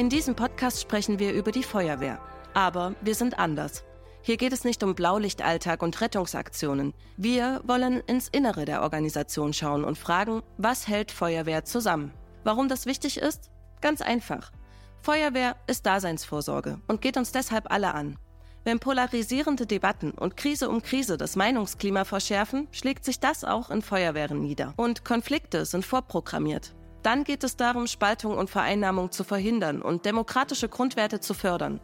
In diesem Podcast sprechen wir über die Feuerwehr. Aber wir sind anders. Hier geht es nicht um Blaulichtalltag und Rettungsaktionen. Wir wollen ins Innere der Organisation schauen und fragen, was hält Feuerwehr zusammen? Warum das wichtig ist? Ganz einfach. Feuerwehr ist Daseinsvorsorge und geht uns deshalb alle an. Wenn polarisierende Debatten und Krise um Krise das Meinungsklima verschärfen, schlägt sich das auch in Feuerwehren nieder. Und Konflikte sind vorprogrammiert. Dann geht es darum, Spaltung und Vereinnahmung zu verhindern und demokratische Grundwerte zu fördern.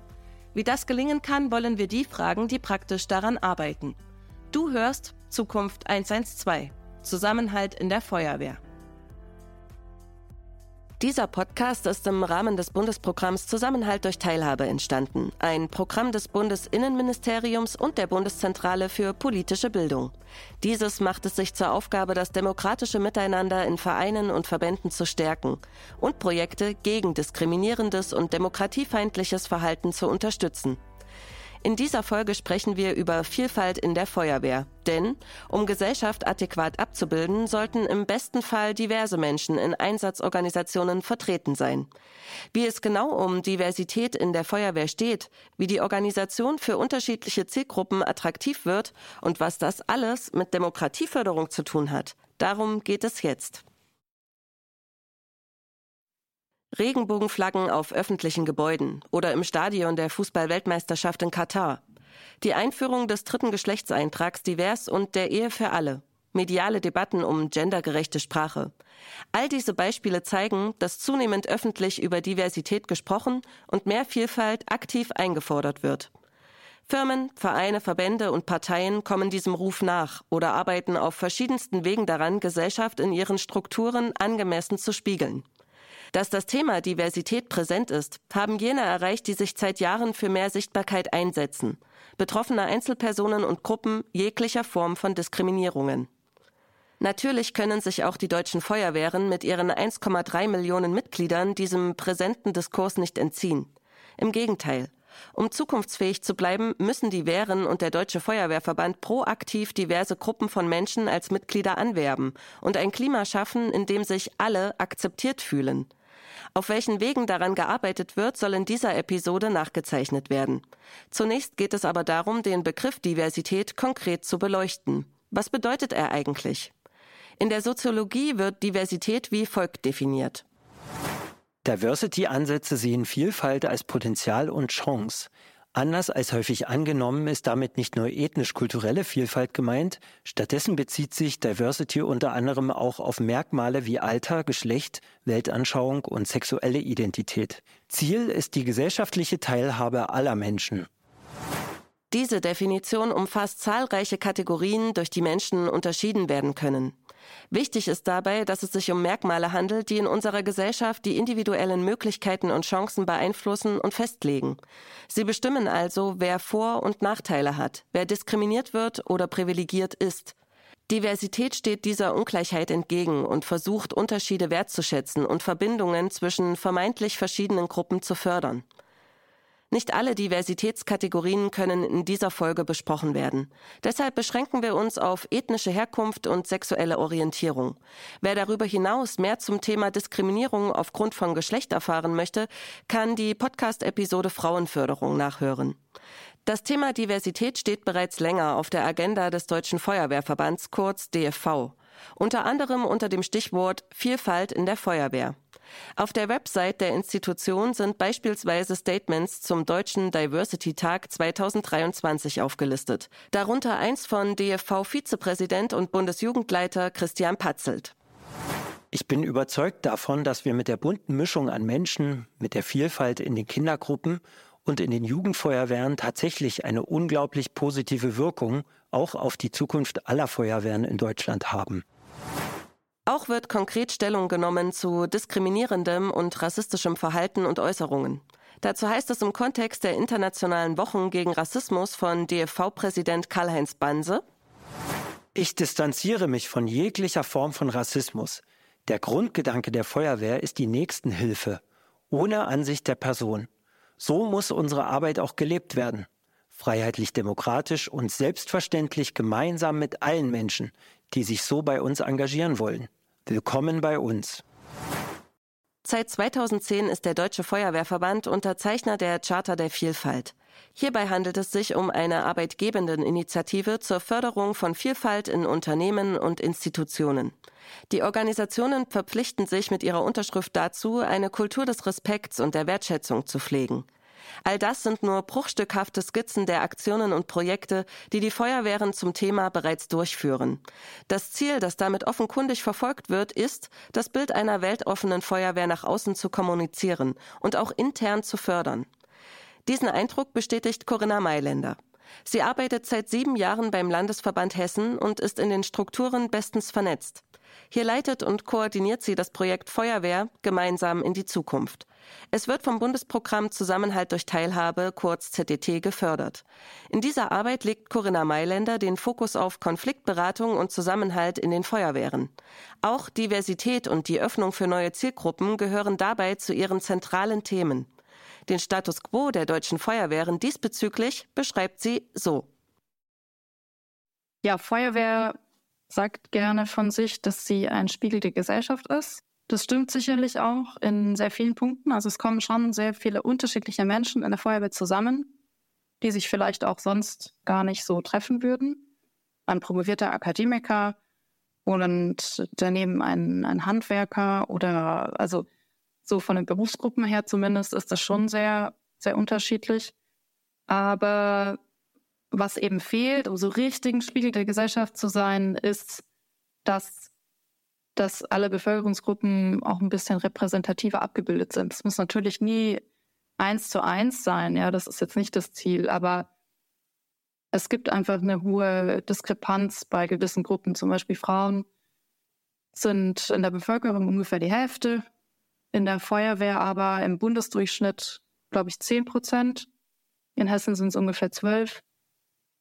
Wie das gelingen kann, wollen wir die fragen, die praktisch daran arbeiten. Du hörst Zukunft 112. Zusammenhalt in der Feuerwehr. Dieser Podcast ist im Rahmen des Bundesprogramms Zusammenhalt durch Teilhabe entstanden, ein Programm des Bundesinnenministeriums und der Bundeszentrale für politische Bildung. Dieses macht es sich zur Aufgabe, das demokratische Miteinander in Vereinen und Verbänden zu stärken und Projekte gegen diskriminierendes und demokratiefeindliches Verhalten zu unterstützen. In dieser Folge sprechen wir über Vielfalt in der Feuerwehr. Denn um Gesellschaft adäquat abzubilden, sollten im besten Fall diverse Menschen in Einsatzorganisationen vertreten sein. Wie es genau um Diversität in der Feuerwehr steht, wie die Organisation für unterschiedliche Zielgruppen attraktiv wird und was das alles mit Demokratieförderung zu tun hat, darum geht es jetzt. Regenbogenflaggen auf öffentlichen Gebäuden oder im Stadion der Fußballweltmeisterschaft in Katar. Die Einführung des dritten Geschlechtseintrags divers und der Ehe für alle. Mediale Debatten um gendergerechte Sprache. All diese Beispiele zeigen, dass zunehmend öffentlich über Diversität gesprochen und mehr Vielfalt aktiv eingefordert wird. Firmen, Vereine, Verbände und Parteien kommen diesem Ruf nach oder arbeiten auf verschiedensten Wegen daran, Gesellschaft in ihren Strukturen angemessen zu spiegeln. Dass das Thema Diversität präsent ist, haben jene erreicht, die sich seit Jahren für mehr Sichtbarkeit einsetzen. Betroffene Einzelpersonen und Gruppen jeglicher Form von Diskriminierungen. Natürlich können sich auch die deutschen Feuerwehren mit ihren 1,3 Millionen Mitgliedern diesem präsenten Diskurs nicht entziehen. Im Gegenteil. Um zukunftsfähig zu bleiben, müssen die Wehren und der Deutsche Feuerwehrverband proaktiv diverse Gruppen von Menschen als Mitglieder anwerben und ein Klima schaffen, in dem sich alle akzeptiert fühlen. Auf welchen Wegen daran gearbeitet wird, soll in dieser Episode nachgezeichnet werden. Zunächst geht es aber darum, den Begriff Diversität konkret zu beleuchten. Was bedeutet er eigentlich? In der Soziologie wird Diversität wie folgt definiert. Diversity-Ansätze sehen Vielfalt als Potenzial und Chance. Anders als häufig angenommen ist damit nicht nur ethnisch-kulturelle Vielfalt gemeint, stattdessen bezieht sich Diversity unter anderem auch auf Merkmale wie Alter, Geschlecht, Weltanschauung und sexuelle Identität. Ziel ist die gesellschaftliche Teilhabe aller Menschen. Diese Definition umfasst zahlreiche Kategorien, durch die Menschen unterschieden werden können. Wichtig ist dabei, dass es sich um Merkmale handelt, die in unserer Gesellschaft die individuellen Möglichkeiten und Chancen beeinflussen und festlegen. Sie bestimmen also, wer Vor- und Nachteile hat, wer diskriminiert wird oder privilegiert ist. Diversität steht dieser Ungleichheit entgegen und versucht, Unterschiede wertzuschätzen und Verbindungen zwischen vermeintlich verschiedenen Gruppen zu fördern. Nicht alle Diversitätskategorien können in dieser Folge besprochen werden. Deshalb beschränken wir uns auf ethnische Herkunft und sexuelle Orientierung. Wer darüber hinaus mehr zum Thema Diskriminierung aufgrund von Geschlecht erfahren möchte, kann die Podcast-Episode Frauenförderung nachhören. Das Thema Diversität steht bereits länger auf der Agenda des Deutschen Feuerwehrverbands, kurz DFV. Unter anderem unter dem Stichwort Vielfalt in der Feuerwehr. Auf der Website der Institution sind beispielsweise Statements zum Deutschen Diversity Tag 2023 aufgelistet. Darunter eins von DFV-Vizepräsident und Bundesjugendleiter Christian Patzelt. Ich bin überzeugt davon, dass wir mit der bunten Mischung an Menschen, mit der Vielfalt in den Kindergruppen und in den Jugendfeuerwehren tatsächlich eine unglaublich positive Wirkung auch auf die Zukunft aller Feuerwehren in Deutschland haben. Auch wird konkret Stellung genommen zu diskriminierendem und rassistischem Verhalten und Äußerungen. Dazu heißt es im Kontext der internationalen Wochen gegen Rassismus von DFV-Präsident Karl-Heinz Banse. Ich distanziere mich von jeglicher Form von Rassismus. Der Grundgedanke der Feuerwehr ist die Nächstenhilfe, ohne Ansicht der Person. So muss unsere Arbeit auch gelebt werden. Freiheitlich-demokratisch und selbstverständlich gemeinsam mit allen Menschen, die sich so bei uns engagieren wollen. Willkommen bei uns. Seit 2010 ist der Deutsche Feuerwehrverband Unterzeichner der Charta der Vielfalt. Hierbei handelt es sich um eine arbeitgebenden Initiative zur Förderung von Vielfalt in Unternehmen und Institutionen. Die Organisationen verpflichten sich mit ihrer Unterschrift dazu, eine Kultur des Respekts und der Wertschätzung zu pflegen. All das sind nur bruchstückhafte Skizzen der Aktionen und Projekte, die die Feuerwehren zum Thema bereits durchführen. Das Ziel, das damit offenkundig verfolgt wird, ist, das Bild einer weltoffenen Feuerwehr nach außen zu kommunizieren und auch intern zu fördern. Diesen Eindruck bestätigt Corinna Mailänder. Sie arbeitet seit sieben Jahren beim Landesverband Hessen und ist in den Strukturen bestens vernetzt. Hier leitet und koordiniert sie das Projekt Feuerwehr gemeinsam in die Zukunft. Es wird vom Bundesprogramm Zusammenhalt durch Teilhabe, kurz ZDT, gefördert. In dieser Arbeit legt Corinna Mailänder den Fokus auf Konfliktberatung und Zusammenhalt in den Feuerwehren. Auch Diversität und die Öffnung für neue Zielgruppen gehören dabei zu ihren zentralen Themen. Den Status quo der deutschen Feuerwehren diesbezüglich beschreibt sie so. Ja, Feuerwehr sagt gerne von sich, dass sie ein Spiegel der Gesellschaft ist. Das stimmt sicherlich auch in sehr vielen Punkten. Also es kommen schon sehr viele unterschiedliche Menschen in der Feuerwehr zusammen, die sich vielleicht auch sonst gar nicht so treffen würden. Ein promovierter Akademiker und daneben ein, ein Handwerker oder also so von den Berufsgruppen her zumindest ist das schon sehr, sehr unterschiedlich. Aber was eben fehlt, um so richtigen Spiegel der Gesellschaft zu sein, ist, dass dass alle Bevölkerungsgruppen auch ein bisschen repräsentativer abgebildet sind. Es muss natürlich nie eins zu eins sein, ja, das ist jetzt nicht das Ziel, aber es gibt einfach eine hohe Diskrepanz bei gewissen Gruppen, zum Beispiel Frauen sind in der Bevölkerung ungefähr die Hälfte, in der Feuerwehr aber im Bundesdurchschnitt, glaube ich, zehn Prozent. In Hessen sind es ungefähr zwölf.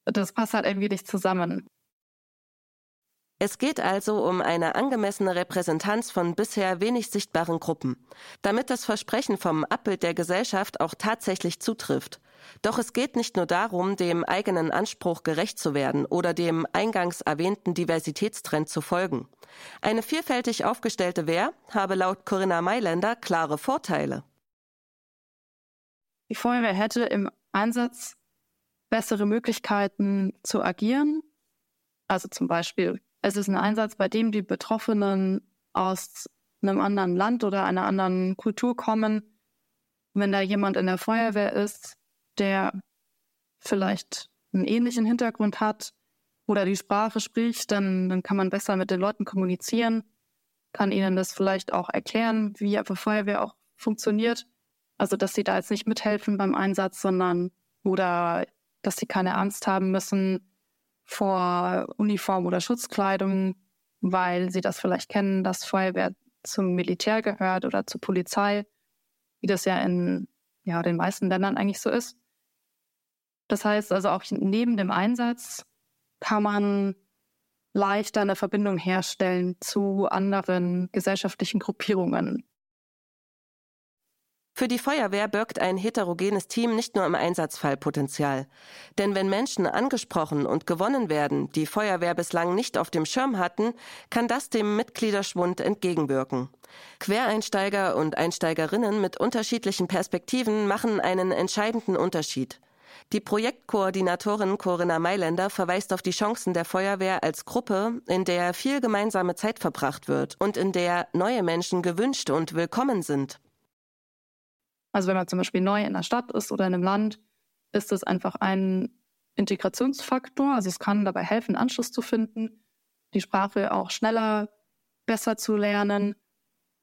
Das passt halt irgendwie nicht zusammen. Es geht also um eine angemessene Repräsentanz von bisher wenig sichtbaren Gruppen, damit das Versprechen vom Abbild der Gesellschaft auch tatsächlich zutrifft. Doch es geht nicht nur darum, dem eigenen Anspruch gerecht zu werden oder dem eingangs erwähnten Diversitätstrend zu folgen. Eine vielfältig aufgestellte Wehr habe laut Corinna Mailänder klare Vorteile. Die Feuerwehr hätte im Einsatz bessere Möglichkeiten zu agieren. Also zum Beispiel es ist ein Einsatz, bei dem die Betroffenen aus einem anderen Land oder einer anderen Kultur kommen. Wenn da jemand in der Feuerwehr ist, der vielleicht einen ähnlichen Hintergrund hat oder die Sprache spricht, dann, dann kann man besser mit den Leuten kommunizieren, kann ihnen das vielleicht auch erklären, wie einfach Feuerwehr auch funktioniert. Also, dass sie da jetzt nicht mithelfen beim Einsatz, sondern oder dass sie keine Angst haben müssen, vor Uniform oder Schutzkleidung, weil sie das vielleicht kennen, dass Feuerwehr zum Militär gehört oder zur Polizei, wie das ja in ja, den meisten Ländern eigentlich so ist. Das heißt also auch neben dem Einsatz kann man leichter eine Verbindung herstellen zu anderen gesellschaftlichen Gruppierungen. Für die Feuerwehr birgt ein heterogenes Team nicht nur im Einsatzfall Potenzial. Denn wenn Menschen angesprochen und gewonnen werden, die Feuerwehr bislang nicht auf dem Schirm hatten, kann das dem Mitgliederschwund entgegenwirken. Quereinsteiger und Einsteigerinnen mit unterschiedlichen Perspektiven machen einen entscheidenden Unterschied. Die Projektkoordinatorin Corinna Mailänder verweist auf die Chancen der Feuerwehr als Gruppe, in der viel gemeinsame Zeit verbracht wird und in der neue Menschen gewünscht und willkommen sind. Also wenn man zum Beispiel neu in der Stadt ist oder in einem Land, ist das einfach ein Integrationsfaktor. Also es kann dabei helfen, Anschluss zu finden, die Sprache auch schneller, besser zu lernen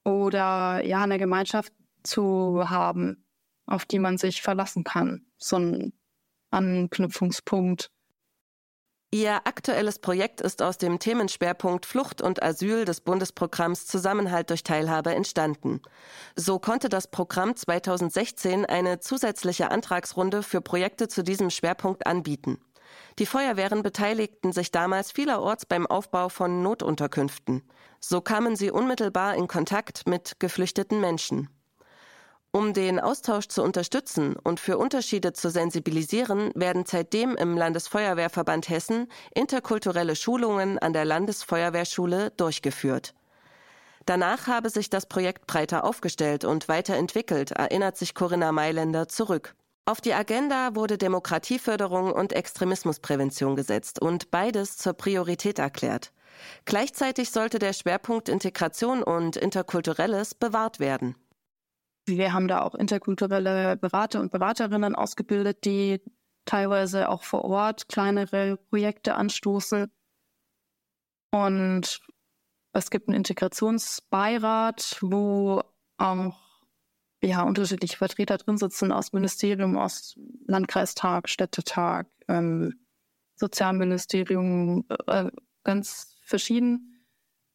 oder ja, eine Gemeinschaft zu haben, auf die man sich verlassen kann. So ein Anknüpfungspunkt. Ihr aktuelles Projekt ist aus dem Themenschwerpunkt Flucht und Asyl des Bundesprogramms Zusammenhalt durch Teilhabe entstanden. So konnte das Programm 2016 eine zusätzliche Antragsrunde für Projekte zu diesem Schwerpunkt anbieten. Die Feuerwehren beteiligten sich damals vielerorts beim Aufbau von Notunterkünften. So kamen sie unmittelbar in Kontakt mit geflüchteten Menschen. Um den Austausch zu unterstützen und für Unterschiede zu sensibilisieren, werden seitdem im Danach habe sich das Projekt breiter aufgestellt und weiterentwickelt, erinnert sich Corinna Mailänder zurück. Auf die Agenda wurde Demokratieförderung und Extremismusprävention gesetzt und beides zur Priorität erklärt. Gleichzeitig sollte der Schwerpunkt Integration und Interkulturelles bewahrt werden. Wir haben da auch interkulturelle Berater und Beraterinnen ausgebildet, die teilweise auch vor Ort kleinere Projekte anstoßen. Und es gibt einen Integrationsbeirat, wo auch ja, unterschiedliche Vertreter drin sitzen aus Ministerium, aus Landkreistag, Städtetag, ähm, Sozialministerium, äh, ganz verschieden.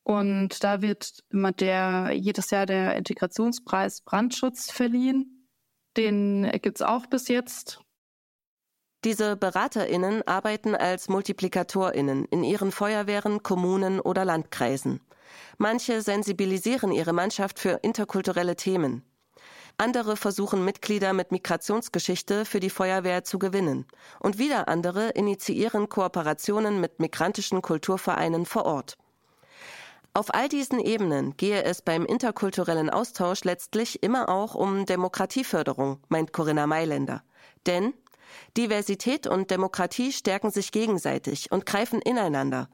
Und da wird immer der, jedes Jahr der Integrationspreis Brandschutz verliehen. Den gibt es auch bis jetzt. Diese BeraterInnen arbeiten als MultiplikatorInnen in ihren Feuerwehren, Kommunen oder Landkreisen. Manche sensibilisieren ihre Mannschaft für interkulturelle Themen. Andere versuchen Mitglieder mit Migrationsgeschichte für die Feuerwehr zu gewinnen. Und wieder andere initiieren Kooperationen mit migrantischen Kulturvereinen vor Ort. Auf all diesen Ebenen gehe es beim interkulturellen Austausch letztlich immer auch um Demokratieförderung, meint Corinna Mailänder. Denn Diversität und Demokratie stärken sich gegenseitig und greifen ineinander.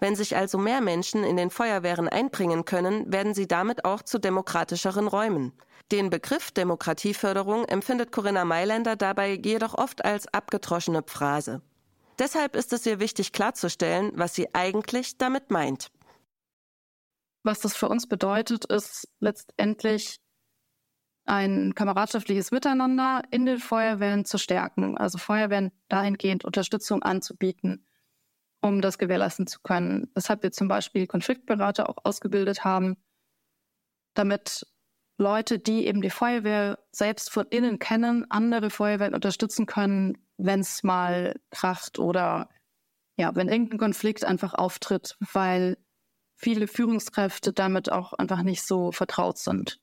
Wenn sich also mehr Menschen in den Feuerwehren einbringen können, werden sie damit auch zu demokratischeren Räumen. Den Begriff Demokratieförderung empfindet Corinna Mailänder dabei jedoch oft als abgedroschene Phrase. Deshalb ist es ihr wichtig klarzustellen, was sie eigentlich damit meint. Was das für uns bedeutet, ist letztendlich ein kameradschaftliches Miteinander in den Feuerwehren zu stärken, also Feuerwehren dahingehend Unterstützung anzubieten, um das gewährleisten zu können. Weshalb wir zum Beispiel Konfliktberater auch ausgebildet haben, damit Leute, die eben die Feuerwehr selbst von innen kennen, andere Feuerwehren unterstützen können, wenn es mal kracht oder ja, wenn irgendein Konflikt einfach auftritt, weil viele Führungskräfte damit auch einfach nicht so vertraut sind.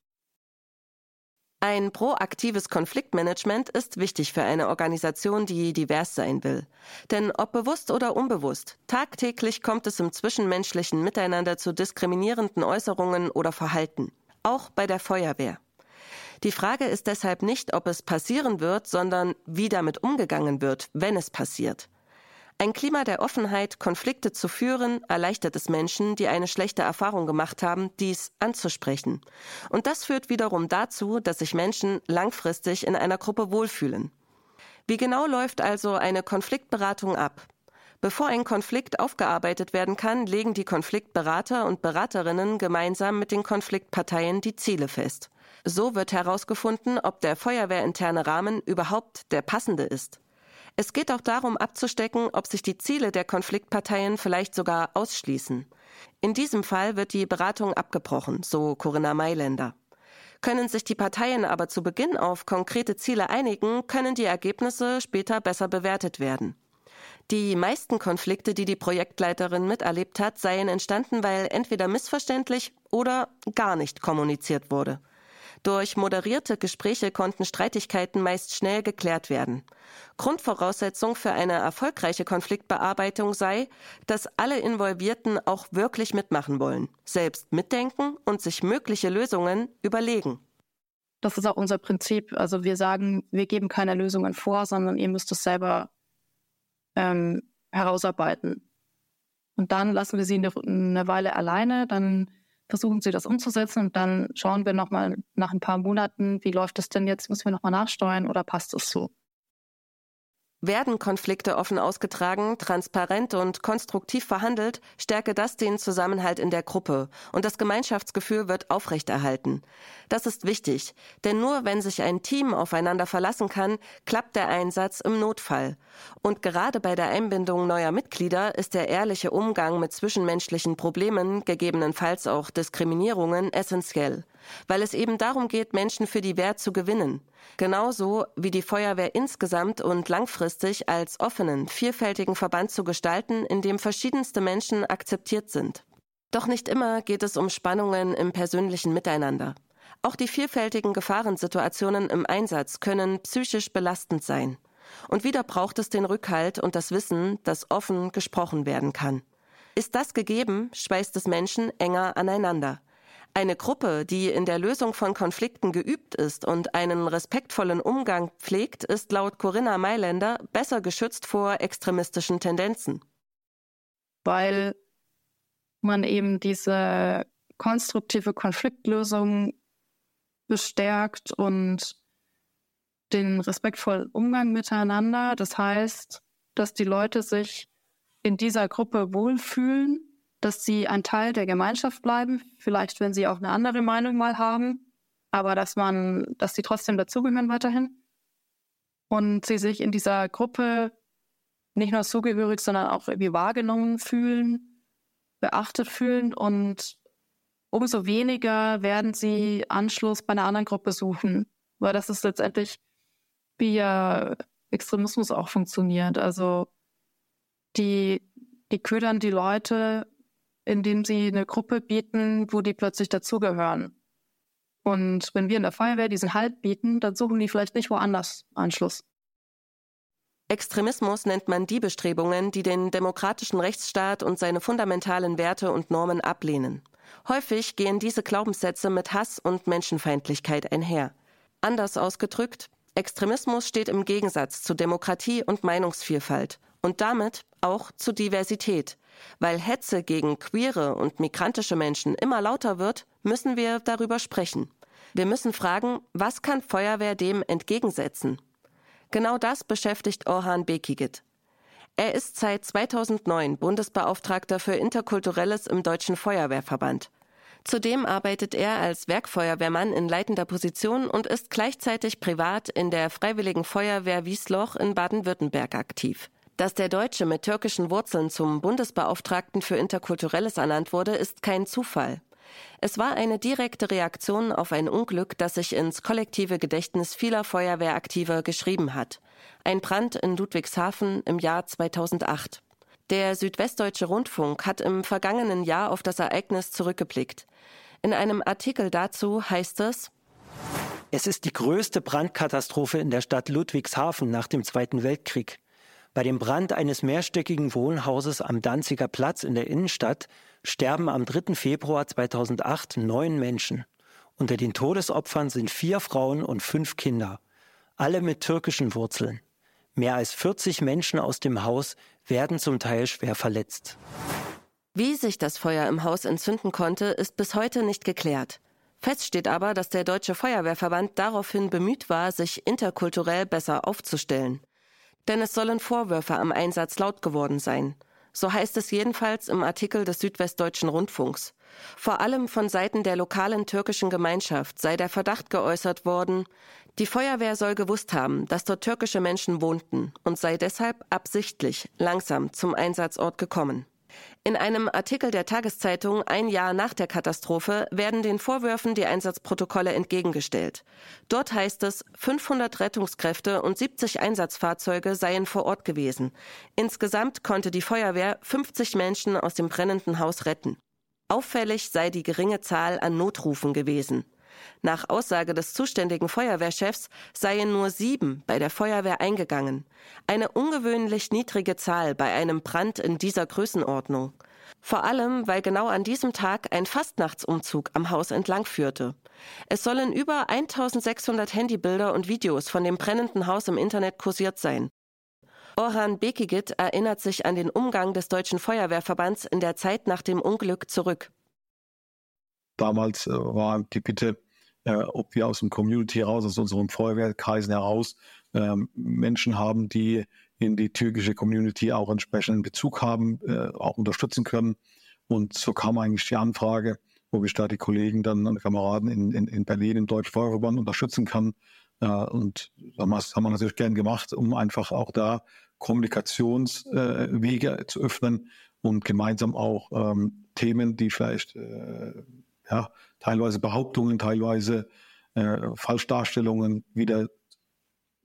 Ein proaktives Konfliktmanagement ist wichtig für eine Organisation, die divers sein will. Denn ob bewusst oder unbewusst, tagtäglich kommt es im zwischenmenschlichen Miteinander zu diskriminierenden Äußerungen oder Verhalten. Auch bei der Feuerwehr. Die Frage ist deshalb nicht, ob es passieren wird, sondern wie damit umgegangen wird, wenn es passiert. Ein Klima der Offenheit, Konflikte zu führen, erleichtert es Menschen, die eine schlechte Erfahrung gemacht haben, dies anzusprechen. Und das führt wiederum dazu, dass sich Menschen langfristig in einer Gruppe wohlfühlen. Wie genau läuft also eine Konfliktberatung ab? Bevor ein Konflikt aufgearbeitet werden kann, legen die Konfliktberater und Beraterinnen gemeinsam mit den Konfliktparteien die Ziele fest. So wird herausgefunden, ob der feuerwehrinterne Rahmen überhaupt der passende ist. Es geht auch darum abzustecken, ob sich die Ziele der Konfliktparteien vielleicht sogar ausschließen. In diesem Fall wird die Beratung abgebrochen, so Corinna Mailänder. Können sich die Parteien aber zu Beginn auf konkrete Ziele einigen, können die Ergebnisse später besser bewertet werden. Die meisten Konflikte, die die Projektleiterin miterlebt hat, seien entstanden, weil entweder missverständlich oder gar nicht kommuniziert wurde. Durch moderierte Gespräche konnten Streitigkeiten meist schnell geklärt werden. Grundvoraussetzung für eine erfolgreiche Konfliktbearbeitung sei, dass alle Involvierten auch wirklich mitmachen wollen, selbst mitdenken und sich mögliche Lösungen überlegen. Das ist auch unser Prinzip. Also wir sagen, wir geben keine Lösungen vor, sondern ihr müsst es selber ähm, herausarbeiten. Und dann lassen wir sie eine, Weile alleine, dann versuchen sie das umzusetzen und dann schauen wir nochmal nach ein paar Monaten, wie läuft es denn jetzt, müssen wir nochmal nachsteuern oder passt es so? Werden Konflikte offen ausgetragen, transparent und konstruktiv verhandelt, stärke das den Zusammenhalt in der Gruppe und das Gemeinschaftsgefühl wird aufrechterhalten. Das ist wichtig, denn nur wenn sich ein Team aufeinander verlassen kann, klappt der Einsatz im Notfall. Und gerade bei der Einbindung neuer Mitglieder ist der ehrliche Umgang mit zwischenmenschlichen Problemen, gegebenenfalls auch Diskriminierungen, essentiell weil es eben darum geht, Menschen für die Wehr zu gewinnen. Genauso wie die Feuerwehr insgesamt und langfristig als offenen, vielfältigen Verband zu gestalten, in dem verschiedenste Menschen akzeptiert sind. Doch nicht immer geht es um Spannungen im persönlichen Miteinander. Auch die vielfältigen Gefahrensituationen im Einsatz können psychisch belastend sein. Und wieder braucht es den Rückhalt und das Wissen, dass offen gesprochen werden kann. Ist das gegeben, schweißt es Menschen enger aneinander. Eine Gruppe, die in der Lösung von Konflikten geübt ist und einen respektvollen Umgang pflegt, ist laut Corinna Mailänder besser geschützt vor extremistischen Tendenzen. Weil man eben diese konstruktive Konfliktlösung bestärkt und den respektvollen Umgang miteinander. Das heißt, dass die Leute sich in dieser Gruppe wohlfühlen dass sie ein Teil der Gemeinschaft bleiben, vielleicht wenn sie auch eine andere Meinung mal haben, aber dass man, dass sie trotzdem dazugehören weiterhin und sie sich in dieser Gruppe nicht nur zugehörig, sondern auch irgendwie wahrgenommen fühlen, beachtet fühlen und umso weniger werden sie Anschluss bei einer anderen Gruppe suchen, weil das ist letztendlich wie ja Extremismus auch funktioniert. Also die, die ködern die Leute indem sie eine Gruppe bieten, wo die plötzlich dazugehören. Und wenn wir in der Feuerwehr diesen Halt bieten, dann suchen die vielleicht nicht woanders Anschluss. Extremismus nennt man die Bestrebungen, die den demokratischen Rechtsstaat und seine fundamentalen Werte und Normen ablehnen. Häufig gehen diese Glaubenssätze mit Hass und Menschenfeindlichkeit einher. Anders ausgedrückt, Extremismus steht im Gegensatz zu Demokratie und Meinungsvielfalt und damit auch zu Diversität, weil Hetze gegen queere und migrantische Menschen immer lauter wird, müssen wir darüber sprechen. Wir müssen fragen, was kann Feuerwehr dem entgegensetzen? Genau das beschäftigt Orhan Bekigit. Er ist seit 2009 Bundesbeauftragter für Interkulturelles im Deutschen Feuerwehrverband. Zudem arbeitet er als Werkfeuerwehrmann in leitender Position und ist gleichzeitig privat in der Freiwilligen Feuerwehr Wiesloch in Baden-Württemberg aktiv. Dass der Deutsche mit türkischen Wurzeln zum Bundesbeauftragten für Interkulturelles ernannt wurde, ist kein Zufall. Es war eine direkte Reaktion auf ein Unglück, das sich ins kollektive Gedächtnis vieler Feuerwehraktiver geschrieben hat. Ein Brand in Ludwigshafen im Jahr 2008. Der Südwestdeutsche Rundfunk hat im vergangenen Jahr auf das Ereignis zurückgeblickt. In einem Artikel dazu heißt es, es ist die größte Brandkatastrophe in der Stadt Ludwigshafen nach dem Zweiten Weltkrieg. Bei dem Brand eines mehrstöckigen Wohnhauses am Danziger Platz in der Innenstadt sterben am 3. Februar 2008 neun Menschen. Unter den Todesopfern sind vier Frauen und fünf Kinder, alle mit türkischen Wurzeln. Mehr als 40 Menschen aus dem Haus werden zum Teil schwer verletzt. Wie sich das Feuer im Haus entzünden konnte, ist bis heute nicht geklärt. Fest steht aber, dass der Deutsche Feuerwehrverband daraufhin bemüht war, sich interkulturell besser aufzustellen denn es sollen Vorwürfe am Einsatz laut geworden sein. So heißt es jedenfalls im Artikel des Südwestdeutschen Rundfunks. Vor allem von Seiten der lokalen türkischen Gemeinschaft sei der Verdacht geäußert worden, die Feuerwehr soll gewusst haben, dass dort türkische Menschen wohnten und sei deshalb absichtlich langsam zum Einsatzort gekommen. In einem Artikel der Tageszeitung ein Jahr nach der Katastrophe werden den Vorwürfen die Einsatzprotokolle entgegengestellt. Dort heißt es, 500 Rettungskräfte und 70 Einsatzfahrzeuge seien vor Ort gewesen. Insgesamt konnte die Feuerwehr 50 Menschen aus dem brennenden Haus retten. Auffällig sei die geringe Zahl an Notrufen gewesen. Nach Aussage des zuständigen Feuerwehrchefs seien nur sieben bei der Feuerwehr eingegangen. Eine ungewöhnlich niedrige Zahl bei einem Brand in dieser Größenordnung. Vor allem, weil genau an diesem Tag ein Fastnachtsumzug am Haus entlang führte. Es sollen über 1600 Handybilder und Videos von dem brennenden Haus im Internet kursiert sein. Orhan Bekigit erinnert sich an den Umgang des Deutschen Feuerwehrverbands in der Zeit nach dem Unglück zurück. Damals äh, war die Bitte, äh, ob wir aus dem Community heraus, aus unseren Feuerwehrkreisen heraus äh, Menschen haben, die in die türkische Community auch entsprechenden Bezug haben, äh, auch unterstützen können. Und so kam eigentlich die Anfrage, wo ich da die Kollegen dann und Kameraden in, in, in Berlin im Deutschen Feuerwehrverband unterstützen kann. Äh, und das haben wir natürlich gern gemacht, um einfach auch da Kommunikationswege äh, zu öffnen und gemeinsam auch ähm, Themen, die vielleicht äh, ja, teilweise Behauptungen, teilweise äh, Falschdarstellungen wieder,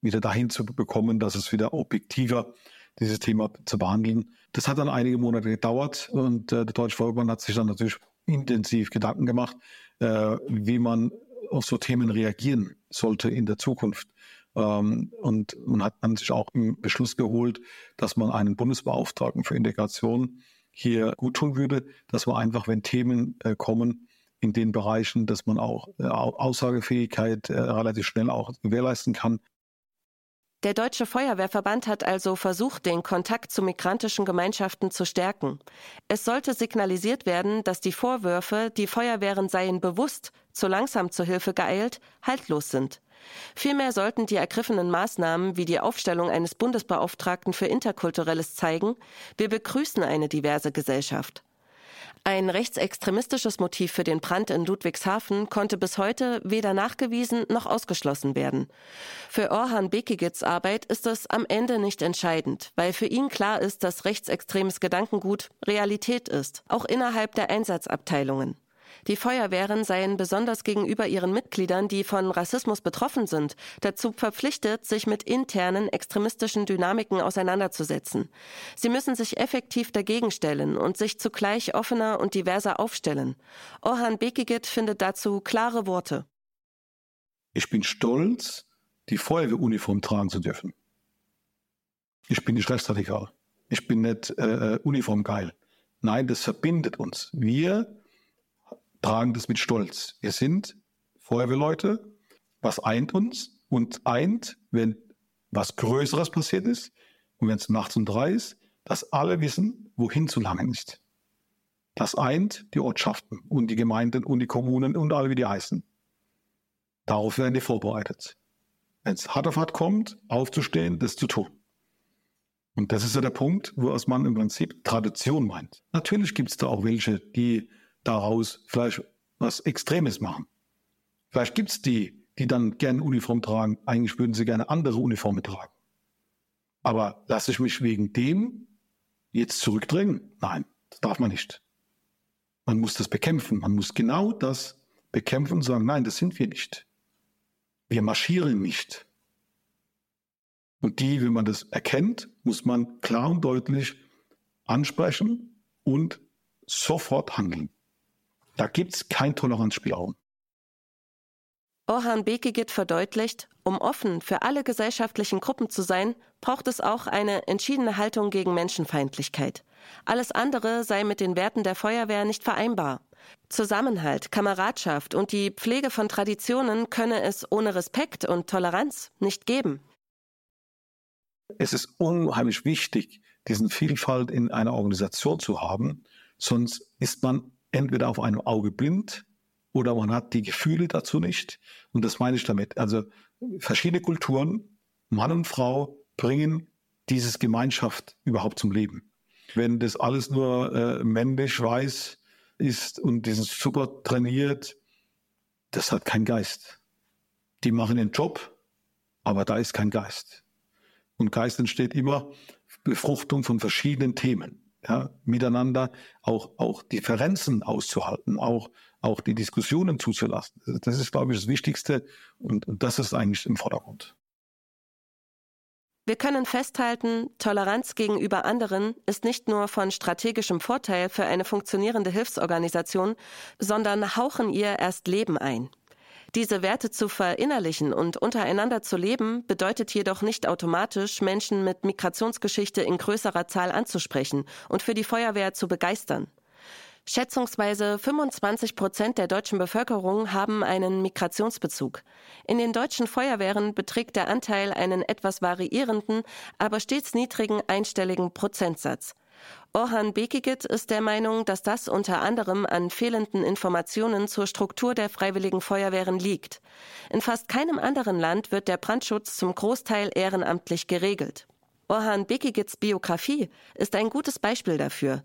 wieder dahin zu bekommen, dass es wieder objektiver dieses Thema zu behandeln. Das hat dann einige Monate gedauert und äh, der Deutsche Volksbank hat sich dann natürlich intensiv Gedanken gemacht, äh, wie man auf so Themen reagieren sollte in der Zukunft. Ähm, und man hat dann sich auch einen Beschluss geholt, dass man einen Bundesbeauftragten für Integration hier gut tun würde, dass man einfach, wenn Themen äh, kommen, in den Bereichen, dass man auch äh, Aussagefähigkeit äh, relativ schnell auch gewährleisten kann. Der Deutsche Feuerwehrverband hat also versucht, den Kontakt zu migrantischen Gemeinschaften zu stärken. Es sollte signalisiert werden, dass die Vorwürfe, die Feuerwehren seien bewusst zu langsam zur Hilfe geeilt, haltlos sind. Vielmehr sollten die ergriffenen Maßnahmen wie die Aufstellung eines Bundesbeauftragten für Interkulturelles zeigen, wir begrüßen eine diverse Gesellschaft. Ein rechtsextremistisches Motiv für den Brand in Ludwigshafen konnte bis heute weder nachgewiesen noch ausgeschlossen werden. Für Orhan Bekigits Arbeit ist es am Ende nicht entscheidend, weil für ihn klar ist, dass rechtsextremes Gedankengut Realität ist, auch innerhalb der Einsatzabteilungen. Die Feuerwehren seien besonders gegenüber ihren Mitgliedern, die von Rassismus betroffen sind, dazu verpflichtet, sich mit internen extremistischen Dynamiken auseinanderzusetzen. Sie müssen sich effektiv dagegen stellen und sich zugleich offener und diverser aufstellen. Orhan Bekigit findet dazu klare Worte. Ich bin stolz, die Feuerwehruniform tragen zu dürfen. Ich bin nicht rechtsradikal. Ich bin nicht äh, äh uniformgeil. Nein, das verbindet uns. Wir tragen das mit Stolz. Wir sind Feuerwehrleute. Was eint uns? Und eint, wenn was Größeres passiert ist und wenn es nachts um drei ist, dass alle wissen, wohin zu langen ist. Das eint die Ortschaften und die Gemeinden und die Kommunen und alle, wie die heißen. Darauf werden die vorbereitet. Wenn es hart auf hart kommt, aufzustehen, das zu tun. Und das ist ja der Punkt, wo man im Prinzip Tradition meint. Natürlich gibt es da auch welche, die daraus vielleicht was Extremes machen. Vielleicht gibt es die, die dann gerne Uniform tragen. Eigentlich würden sie gerne andere Uniformen tragen. Aber lasse ich mich wegen dem jetzt zurückdrängen? Nein, das darf man nicht. Man muss das bekämpfen. Man muss genau das bekämpfen und sagen, nein, das sind wir nicht. Wir marschieren nicht. Und die, wenn man das erkennt, muss man klar und deutlich ansprechen und sofort handeln. Da gibt es kein Toleranzspielraum. Orhan Bekigit verdeutlicht, um offen für alle gesellschaftlichen Gruppen zu sein, braucht es auch eine entschiedene Haltung gegen Menschenfeindlichkeit. Alles andere sei mit den Werten der Feuerwehr nicht vereinbar. Zusammenhalt, Kameradschaft und die Pflege von Traditionen könne es ohne Respekt und Toleranz nicht geben. Es ist unheimlich wichtig, diesen Vielfalt in einer Organisation zu haben, sonst ist man entweder auf einem Auge blind oder man hat die Gefühle dazu nicht. Und das meine ich damit. Also verschiedene Kulturen, Mann und Frau, bringen dieses Gemeinschaft überhaupt zum Leben. Wenn das alles nur äh, männlich weiß ist und diesen super trainiert, das hat keinen Geist. Die machen den Job, aber da ist kein Geist. Und Geist entsteht immer Befruchtung von verschiedenen Themen ja, miteinander auch, auch Differenzen auszuhalten, auch, auch die Diskussionen zuzulassen. Das ist, glaube ich, das Wichtigste und, und das ist eigentlich im Vordergrund. Wir können festhalten, Toleranz gegenüber anderen ist nicht nur von strategischem Vorteil für eine funktionierende Hilfsorganisation, sondern hauchen ihr erst Leben ein. Diese Werte zu verinnerlichen und untereinander zu leben, bedeutet jedoch nicht automatisch, Menschen mit Migrationsgeschichte in größerer Zahl anzusprechen und für die Feuerwehr zu begeistern. Schätzungsweise 25 Prozent der deutschen Bevölkerung haben einen Migrationsbezug. In den deutschen Feuerwehren beträgt der Anteil einen etwas variierenden, aber stets niedrigen einstelligen Prozentsatz. Orhan Bekigit ist der Meinung, dass das unter anderem an fehlenden Informationen zur Struktur der freiwilligen Feuerwehren liegt. In fast keinem anderen Land wird der Brandschutz zum Großteil ehrenamtlich geregelt. Orhan Bekigits Biografie ist ein gutes Beispiel dafür.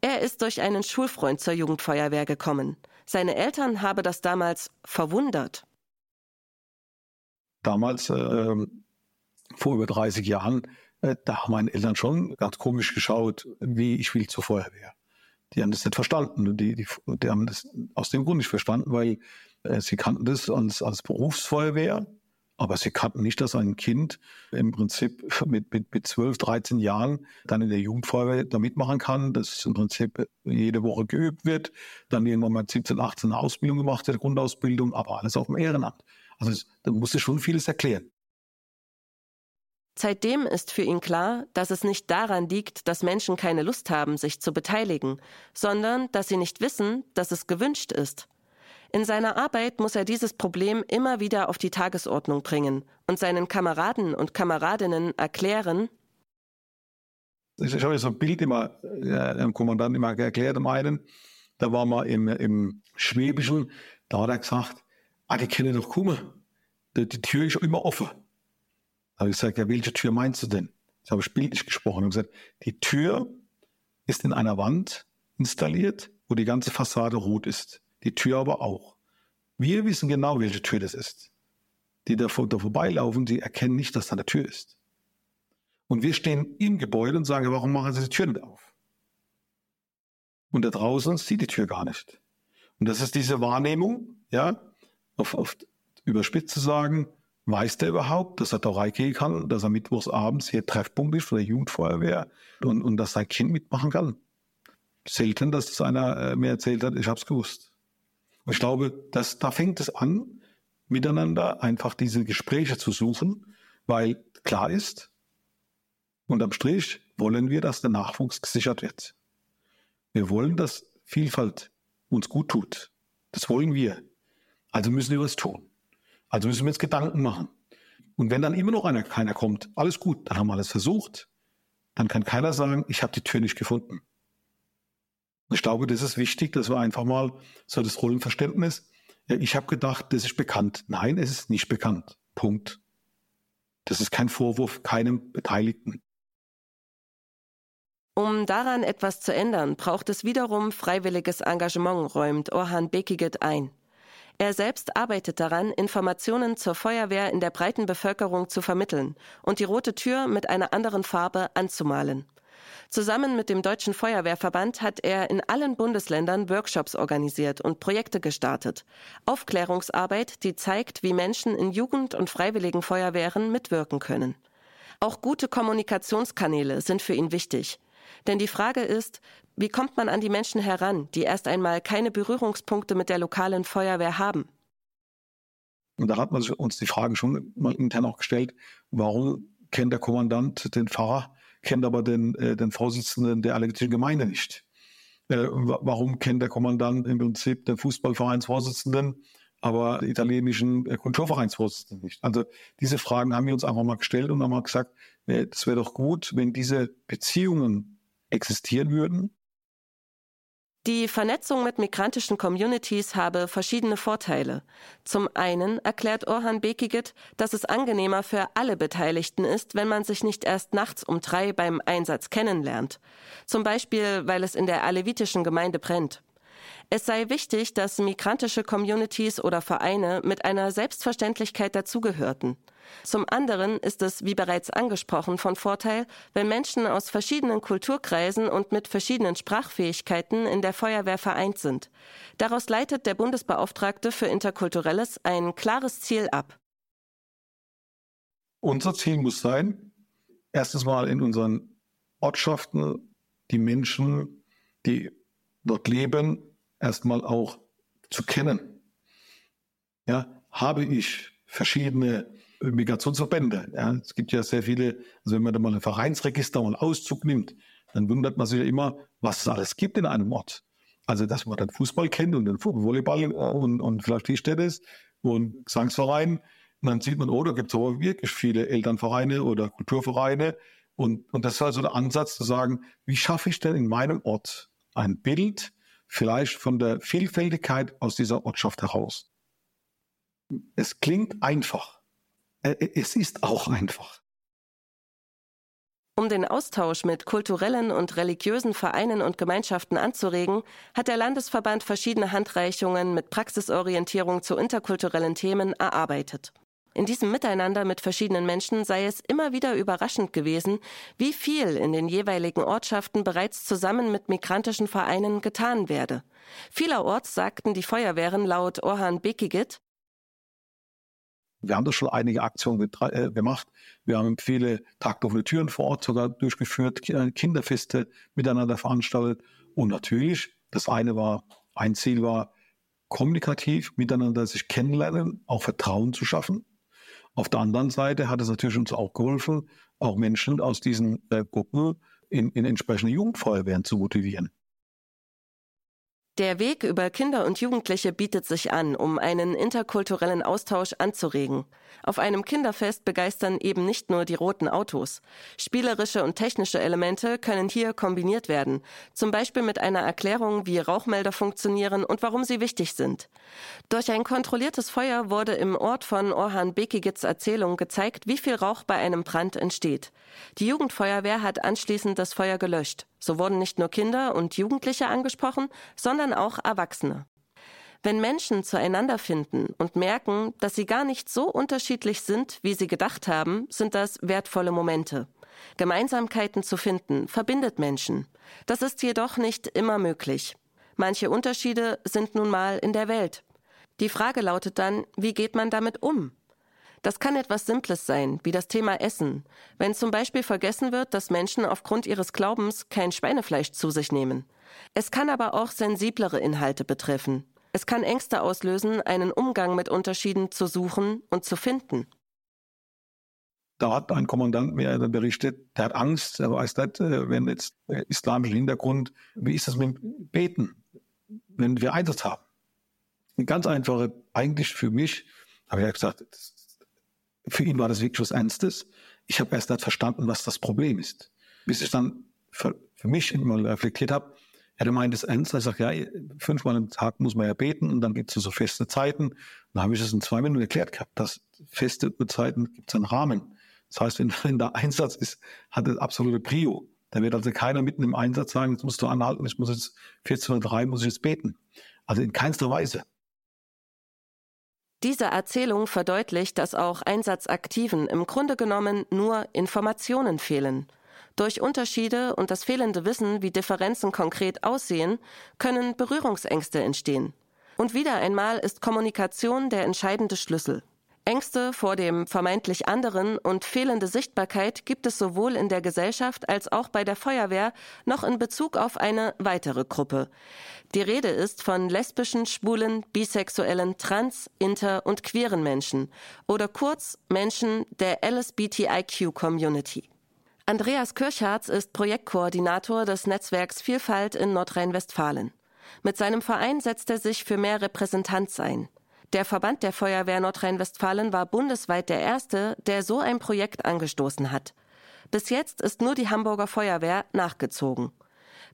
Er ist durch einen Schulfreund zur Jugendfeuerwehr gekommen. Seine Eltern habe das damals verwundert. Damals, äh, vor über 30 Jahren, da haben meine Eltern schon ganz komisch geschaut, wie ich will zur Feuerwehr. Die haben das nicht verstanden. Die, die, die haben das aus dem Grund nicht verstanden, weil äh, sie kannten das als, als Berufsfeuerwehr, aber sie kannten nicht, dass ein Kind im Prinzip mit, mit, mit 12, 13 Jahren dann in der Jugendfeuerwehr da mitmachen kann, dass im Prinzip jede Woche geübt wird, dann irgendwann mal 17, 18 eine Ausbildung gemacht wird, Grundausbildung, aber alles auf dem Ehrenamt. Also da musste schon vieles erklären. Seitdem ist für ihn klar, dass es nicht daran liegt, dass Menschen keine Lust haben, sich zu beteiligen, sondern dass sie nicht wissen, dass es gewünscht ist. In seiner Arbeit muss er dieses Problem immer wieder auf die Tagesordnung bringen und seinen Kameraden und Kameradinnen erklären, ich habe so ein Bild immer, äh, dem Kommandant immer erklärt, dem einen, da war mal im, im Schwäbischen, da hat er gesagt, ah, die können doch kommen. Die, die Tür ist immer offen. Habe ich gesagt, ja, welche Tür meinst du denn? Ich habe bildlich gesprochen und gesagt, die Tür ist in einer Wand installiert, wo die ganze Fassade rot ist. Die Tür aber auch. Wir wissen genau, welche Tür das ist. Die da, da vorbeilaufen, die erkennen nicht, dass da eine Tür ist. Und wir stehen im Gebäude und sagen, warum machen Sie die Tür nicht auf? Und da draußen sieht die Tür gar nicht. Und das ist diese Wahrnehmung, ja, auf, auf überspitzt zu sagen, weiß der überhaupt, dass er da reingehen kann, dass er mittwochs abends hier Treffpunkt ist von der Jugendfeuerwehr und, und dass sein Kind mitmachen kann? Selten, dass das einer äh, mir erzählt hat, ich habe es gewusst. Und ich glaube, dass, da fängt es an, miteinander einfach diese Gespräche zu suchen, weil klar ist, unterm Strich wollen wir, dass der Nachwuchs gesichert wird. Wir wollen, dass Vielfalt uns gut tut. Das wollen wir. Also müssen wir was tun. Also müssen wir uns Gedanken machen. Und wenn dann immer noch einer, keiner kommt, alles gut, dann haben wir alles versucht. Dann kann keiner sagen, ich habe die Tür nicht gefunden. Und ich glaube, das ist wichtig, dass wir einfach mal so das Rollenverständnis, ja, ich habe gedacht, das ist bekannt. Nein, es ist nicht bekannt. Punkt. Das ist kein Vorwurf keinem Beteiligten. Um daran etwas zu ändern, braucht es wiederum freiwilliges Engagement, räumt Orhan Bekiget ein. Er selbst arbeitet daran, Informationen zur Feuerwehr in der breiten Bevölkerung zu vermitteln und die rote Tür mit einer anderen Farbe anzumalen. Zusammen mit dem Deutschen Feuerwehrverband hat er in allen Bundesländern Workshops organisiert und Projekte gestartet. Aufklärungsarbeit, die zeigt, wie Menschen in Jugend- und Freiwilligen Feuerwehren mitwirken können. Auch gute Kommunikationskanäle sind für ihn wichtig. Denn die Frage ist, wie kommt man an die Menschen heran, die erst einmal keine Berührungspunkte mit der lokalen Feuerwehr haben? Und da hat man uns die Frage schon mal intern auch gestellt, warum kennt der Kommandant den Pfarrer, kennt aber den, äh, den Vorsitzenden der allergischen Gemeinde nicht? Äh, warum kennt der Kommandant im Prinzip den Fußballvereinsvorsitzenden, aber den italienischen äh, Kulturvereinsvorsitzenden nicht? Also diese Fragen haben wir uns einfach mal gestellt und haben mal gesagt, es wäre doch gut, wenn diese Beziehungen existieren würden? Die Vernetzung mit migrantischen Communities habe verschiedene Vorteile. Zum einen erklärt Orhan Bekiget, dass es angenehmer für alle Beteiligten ist, wenn man sich nicht erst nachts um drei beim Einsatz kennenlernt. Zum Beispiel, weil es in der alevitischen Gemeinde brennt. Es sei wichtig, dass migrantische Communities oder Vereine mit einer Selbstverständlichkeit dazugehörten. Zum anderen ist es, wie bereits angesprochen, von Vorteil, wenn Menschen aus verschiedenen Kulturkreisen und mit verschiedenen Sprachfähigkeiten in der Feuerwehr vereint sind. Daraus leitet der Bundesbeauftragte für Interkulturelles ein klares Ziel ab. Unser Ziel muss sein, erstens mal in unseren Ortschaften die Menschen, die dort leben, erstmal auch zu kennen. Ja, habe ich verschiedene Migrationsverbände. Ja, es gibt ja sehr viele, also wenn man da mal ein Vereinsregister einen Auszug nimmt, dann wundert man sich ja immer, was es alles gibt in einem Ort. Also, dass man dann Fußball kennt und den Volleyball und, und vielleicht Tischtennis und Gesangsverein. Und dann sieht man, oh, da gibt es aber wirklich viele Elternvereine oder Kulturvereine. Und, und das ist also der Ansatz zu sagen, wie schaffe ich denn in meinem Ort ein Bild, vielleicht von der Vielfältigkeit aus dieser Ortschaft heraus? Es klingt einfach. Äh, äh, es ist auch einfach. Um den Austausch mit kulturellen und religiösen Vereinen und Gemeinschaften anzuregen, hat der Landesverband verschiedene Handreichungen mit Praxisorientierung zu interkulturellen Themen erarbeitet. In diesem Miteinander mit verschiedenen Menschen sei es immer wieder überraschend gewesen, wie viel in den jeweiligen Ortschaften bereits zusammen mit migrantischen Vereinen getan werde. Vielerorts sagten die Feuerwehren laut Orhan Bekigit, wir haben da schon einige Aktionen äh, gemacht. Wir haben viele tagoffene Türen vor Ort sogar durchgeführt, Kinderfeste miteinander veranstaltet. Und natürlich, das eine war, ein Ziel war, kommunikativ miteinander sich kennenlernen, auch Vertrauen zu schaffen. Auf der anderen Seite hat es natürlich uns auch geholfen, auch Menschen aus diesen äh, Gruppen in, in entsprechende Jugendfeuerwehren zu motivieren. Der Weg über Kinder und Jugendliche bietet sich an, um einen interkulturellen Austausch anzuregen. Auf einem Kinderfest begeistern eben nicht nur die roten Autos. Spielerische und technische Elemente können hier kombiniert werden, zum Beispiel mit einer Erklärung, wie Rauchmelder funktionieren und warum sie wichtig sind. Durch ein kontrolliertes Feuer wurde im Ort von Orhan Bekigits Erzählung gezeigt, wie viel Rauch bei einem Brand entsteht. Die Jugendfeuerwehr hat anschließend das Feuer gelöscht. So wurden nicht nur Kinder und Jugendliche angesprochen, sondern auch Erwachsene. Wenn Menschen zueinander finden und merken, dass sie gar nicht so unterschiedlich sind, wie sie gedacht haben, sind das wertvolle Momente. Gemeinsamkeiten zu finden verbindet Menschen. Das ist jedoch nicht immer möglich. Manche Unterschiede sind nun mal in der Welt. Die Frage lautet dann, wie geht man damit um? Das kann etwas Simples sein, wie das Thema Essen, wenn zum Beispiel vergessen wird, dass Menschen aufgrund ihres Glaubens kein Schweinefleisch zu sich nehmen. Es kann aber auch sensiblere Inhalte betreffen. Es kann Ängste auslösen, einen Umgang mit Unterschieden zu suchen und zu finden. Da hat ein Kommandant mir berichtet, der hat Angst, er weiß nicht, äh, wenn jetzt islamischer Hintergrund, wie ist das mit Beten, wenn wir Einsatz haben? Eine ganz einfache, eigentlich für mich, habe ich ja gesagt, für ihn war das wirklich was Ernstes. Ich habe erst nicht verstanden, was das Problem ist. Bis ich dann für, für mich mal reflektiert habe, er hat meint es ernst. Er sagt, ja, fünfmal am Tag muss man ja beten und dann gibt es so feste Zeiten. Dann habe ich es in zwei Minuten erklärt gehabt, dass feste Zeiten gibt es einen Rahmen. Das heißt, wenn, wenn da Einsatz ist, hat es absolute Prio. Da wird also keiner mitten im Einsatz sagen, jetzt musst du anhalten, ich muss jetzt 14.03 muss ich jetzt beten. Also in keinster Weise. Diese Erzählung verdeutlicht, dass auch Einsatzaktiven im Grunde genommen nur Informationen fehlen. Durch Unterschiede und das fehlende Wissen, wie Differenzen konkret aussehen, können Berührungsängste entstehen. Und wieder einmal ist Kommunikation der entscheidende Schlüssel. Ängste vor dem vermeintlich anderen und fehlende Sichtbarkeit gibt es sowohl in der Gesellschaft als auch bei der Feuerwehr noch in Bezug auf eine weitere Gruppe. Die Rede ist von lesbischen, schwulen, bisexuellen, trans, inter und queeren Menschen oder kurz Menschen der LSBTIQ Community. Andreas Kirchharz ist Projektkoordinator des Netzwerks Vielfalt in Nordrhein-Westfalen. Mit seinem Verein setzt er sich für mehr Repräsentanz ein. Der Verband der Feuerwehr Nordrhein-Westfalen war bundesweit der erste, der so ein Projekt angestoßen hat. Bis jetzt ist nur die Hamburger Feuerwehr nachgezogen.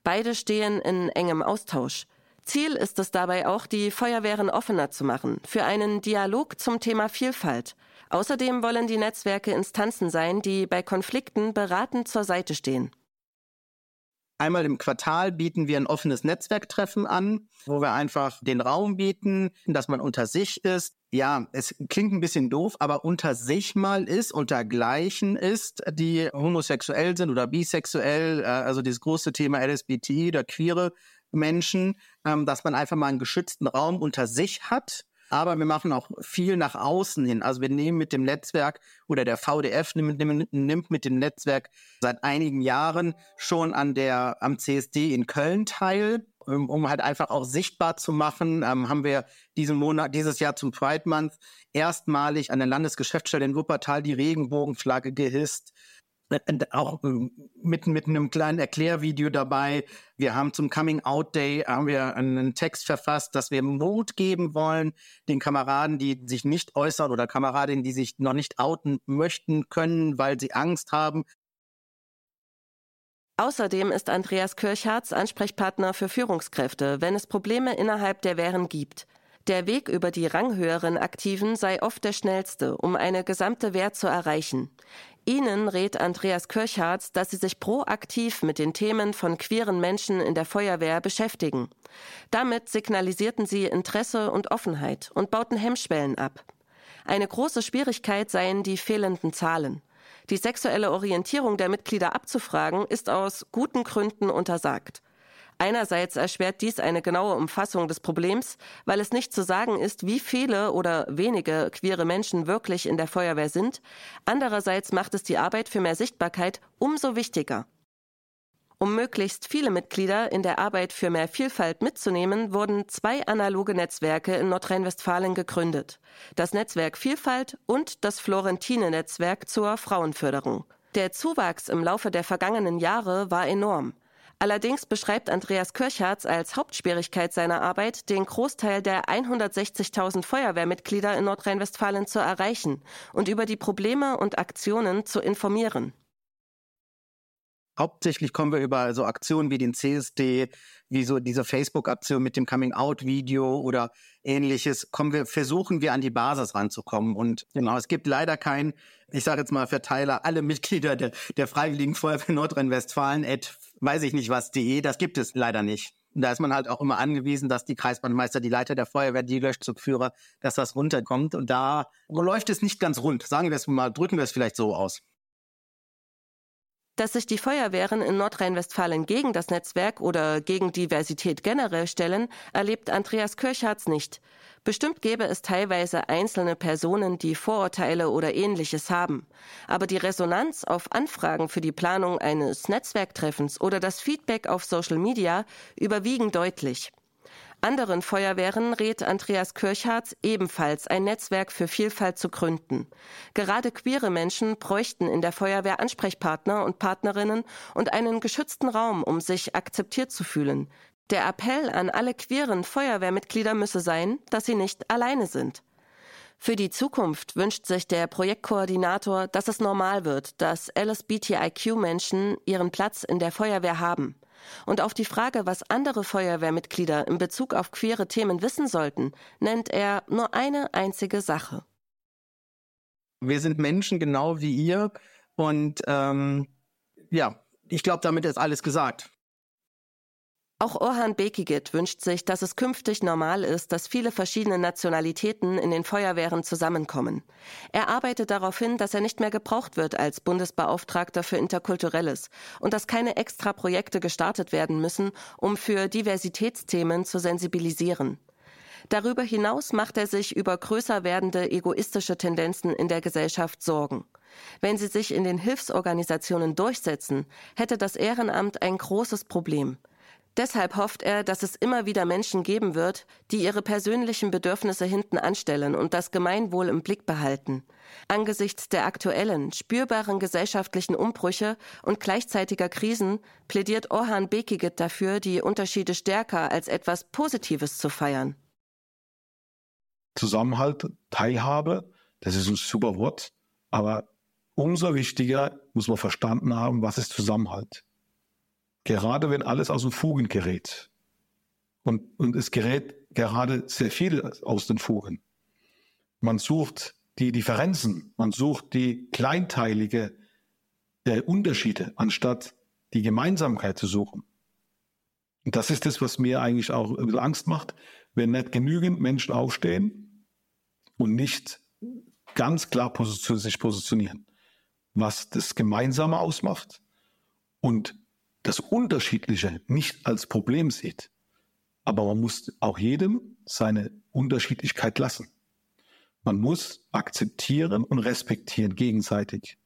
Beide stehen in engem Austausch. Ziel ist es dabei auch, die Feuerwehren offener zu machen für einen Dialog zum Thema Vielfalt. Außerdem wollen die Netzwerke Instanzen sein, die bei Konflikten beratend zur Seite stehen. Einmal im Quartal bieten wir ein offenes Netzwerktreffen an, wo wir einfach den Raum bieten, dass man unter sich ist. Ja, es klingt ein bisschen doof, aber unter sich mal ist, unter Gleichen ist, die homosexuell sind oder bisexuell, äh, also dieses große Thema LSBT oder queere Menschen, ähm, dass man einfach mal einen geschützten Raum unter sich hat aber wir machen auch viel nach außen hin. Also wir nehmen mit dem Netzwerk oder der VDF nimmt, nimmt mit dem Netzwerk seit einigen Jahren schon an der, am CSD in Köln teil um, um halt einfach auch sichtbar zu machen, ähm, haben wir diesen Monat, dieses Jahr zum Pride Month erstmalig an der Landesgeschäftsstelle in Wuppertal die Regenbogenflagge gehisst auch ähm, mit, mit einem kleinen Erklärvideo dabei. Wir haben zum Coming Out Day haben wir einen Text verfasst, dass wir Mut geben wollen, den Kameraden, die sich nicht äußern oder Kameradinnen, die sich noch nicht outen möchten können, weil sie Angst haben. Außerdem ist Andreas Kirchharz Ansprechpartner für Führungskräfte, wenn es Probleme innerhalb der Wehren gibt. Der Weg über die ranghöheren Aktiven sei oft der schnellste, um eine gesamte Wehr zu erreichen. Ihnen rät Andreas Kirchhardt, dass Sie sich proaktiv mit den Themen von queeren Menschen in der Feuerwehr beschäftigen. Damit signalisierten Sie Interesse und Offenheit und bauten Hemmschwellen ab. Eine große Schwierigkeit seien die fehlenden Zahlen. Die sexuelle Orientierung der Mitglieder abzufragen, ist aus guten Gründen untersagt. Einerseits erschwert dies eine genaue Umfassung des Problems, weil es nicht zu sagen ist, wie viele oder wenige queere Menschen wirklich in der Feuerwehr sind. Andererseits macht es die Arbeit für mehr Sichtbarkeit umso wichtiger. Um möglichst viele Mitglieder in der Arbeit für mehr Vielfalt mitzunehmen, wurden zwei analoge Netzwerke in Nordrhein-Westfalen gegründet. Das Netzwerk Vielfalt und das Florentine-Netzwerk zur Frauenförderung. Der Zuwachs im Laufe der vergangenen Jahre war enorm. Allerdings beschreibt Andreas Kirchhartz als Hauptschwierigkeit seiner Arbeit, den Großteil der 160.000 Feuerwehrmitglieder in Nordrhein-Westfalen zu erreichen und über die Probleme und Aktionen zu informieren. Hauptsächlich kommen wir über so Aktionen wie den CSD, wie so diese Facebook-Aktion mit dem Coming-out-Video oder ähnliches, kommen wir, versuchen wir an die Basis ranzukommen. Und genau, es gibt leider keinen, ich sage jetzt mal Verteiler, alle Mitglieder der, der Freiwilligen Feuerwehr Nordrhein-Westfalen, at weiß ich nicht was.de, das gibt es leider nicht. Und da ist man halt auch immer angewiesen, dass die Kreisbandmeister, die Leiter der Feuerwehr, die Löschzugführer, dass das runterkommt. Und da läuft es nicht ganz rund. Sagen wir es mal, drücken wir es vielleicht so aus. Dass sich die Feuerwehren in Nordrhein-Westfalen gegen das Netzwerk oder gegen Diversität generell stellen, erlebt Andreas Kirchhartz nicht. Bestimmt gäbe es teilweise einzelne Personen, die Vorurteile oder ähnliches haben. Aber die Resonanz auf Anfragen für die Planung eines Netzwerktreffens oder das Feedback auf Social Media überwiegen deutlich. Anderen Feuerwehren rät Andreas Kirchhardt ebenfalls ein Netzwerk für Vielfalt zu gründen. Gerade queere Menschen bräuchten in der Feuerwehr Ansprechpartner und Partnerinnen und einen geschützten Raum, um sich akzeptiert zu fühlen. Der Appell an alle queeren Feuerwehrmitglieder müsse sein, dass sie nicht alleine sind. Für die Zukunft wünscht sich der Projektkoordinator, dass es normal wird, dass LSBTIQ-Menschen ihren Platz in der Feuerwehr haben. Und auf die Frage, was andere Feuerwehrmitglieder in Bezug auf queere Themen wissen sollten, nennt er nur eine einzige Sache. Wir sind Menschen genau wie ihr und ähm, ja, ich glaube, damit ist alles gesagt. Auch Orhan Bekigit wünscht sich, dass es künftig normal ist, dass viele verschiedene Nationalitäten in den Feuerwehren zusammenkommen. Er arbeitet darauf hin, dass er nicht mehr gebraucht wird als Bundesbeauftragter für Interkulturelles und dass keine extra Projekte gestartet werden müssen, um für Diversitätsthemen zu sensibilisieren. Darüber hinaus macht er sich über größer werdende egoistische Tendenzen in der Gesellschaft Sorgen. Wenn sie sich in den Hilfsorganisationen durchsetzen, hätte das Ehrenamt ein großes Problem. Deshalb hofft er, dass es immer wieder Menschen geben wird, die ihre persönlichen Bedürfnisse hinten anstellen und das Gemeinwohl im Blick behalten. Angesichts der aktuellen, spürbaren gesellschaftlichen Umbrüche und gleichzeitiger Krisen plädiert Orhan Bekigit dafür, die Unterschiede stärker als etwas Positives zu feiern. Zusammenhalt, Teilhabe, das ist ein super Wort, aber umso wichtiger muss man verstanden haben, was ist Zusammenhalt. Gerade wenn alles aus den Fugen gerät. Und, und es gerät gerade sehr viel aus den Fugen. Man sucht die Differenzen, man sucht die kleinteilige äh, Unterschiede, anstatt die Gemeinsamkeit zu suchen. Und das ist das, was mir eigentlich auch ein bisschen Angst macht, wenn nicht genügend Menschen aufstehen und nicht ganz klar sich positionieren, was das Gemeinsame ausmacht und das Unterschiedliche nicht als Problem sieht. Aber man muss auch jedem seine Unterschiedlichkeit lassen. Man muss akzeptieren und respektieren gegenseitig.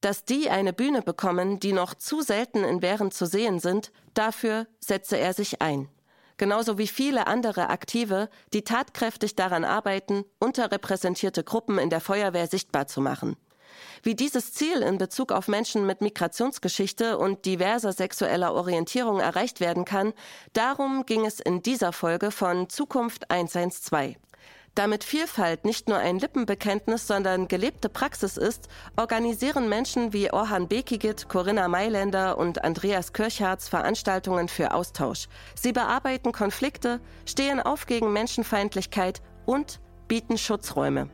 Dass die eine Bühne bekommen, die noch zu selten in Wehren zu sehen sind, dafür setze er sich ein. Genauso wie viele andere Aktive, die tatkräftig daran arbeiten, unterrepräsentierte Gruppen in der Feuerwehr sichtbar zu machen. Wie dieses Ziel in Bezug auf Menschen mit Migrationsgeschichte und diverser sexueller Orientierung erreicht werden kann, darum ging es in dieser Folge von Zukunft 112. Damit Vielfalt nicht nur ein Lippenbekenntnis, sondern gelebte Praxis ist, organisieren Menschen wie Orhan Bekigit, Corinna Mailänder und Andreas Kirchhartz Veranstaltungen für Austausch. Sie bearbeiten Konflikte, stehen auf gegen Menschenfeindlichkeit und bieten Schutzräume.